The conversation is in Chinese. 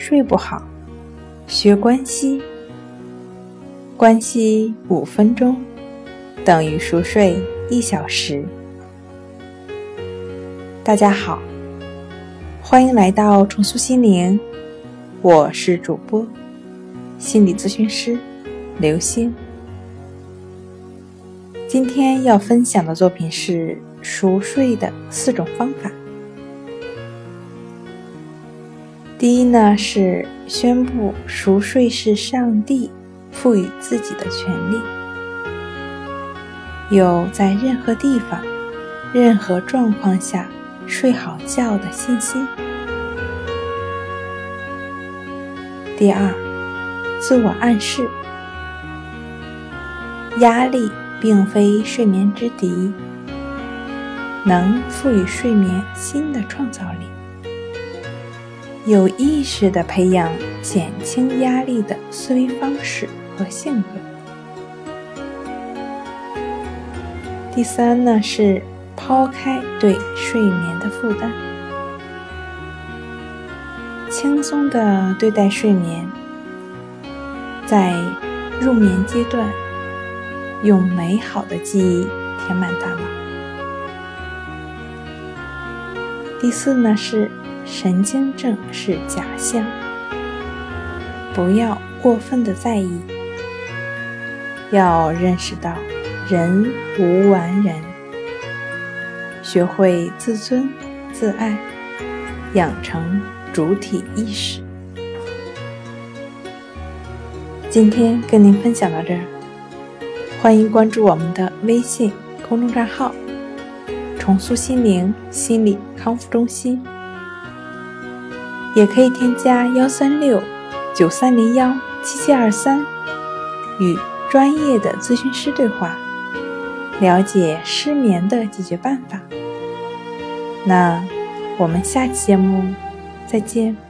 睡不好，学关息。关息五分钟等于熟睡一小时。大家好，欢迎来到重塑心灵，我是主播心理咨询师刘星。今天要分享的作品是熟睡的四种方法。第一呢，是宣布熟睡是上帝赋予自己的权利，有在任何地方、任何状况下睡好觉的信心。第二，自我暗示，压力。并非睡眠之敌，能赋予睡眠新的创造力。有意识的培养减轻压力的思维方式和性格。第三呢是抛开对睡眠的负担，轻松的对待睡眠，在入眠阶段。用美好的记忆填满大脑。第四呢是神经症是假象，不要过分的在意，要认识到人无完人，学会自尊自爱，养成主体意识。今天跟您分享到这儿。欢迎关注我们的微信公众账号“重塑心灵心理康复中心”，也可以添加幺三六九三零幺七七二三，与专业的咨询师对话，了解失眠的解决办法。那我们下期节目再见。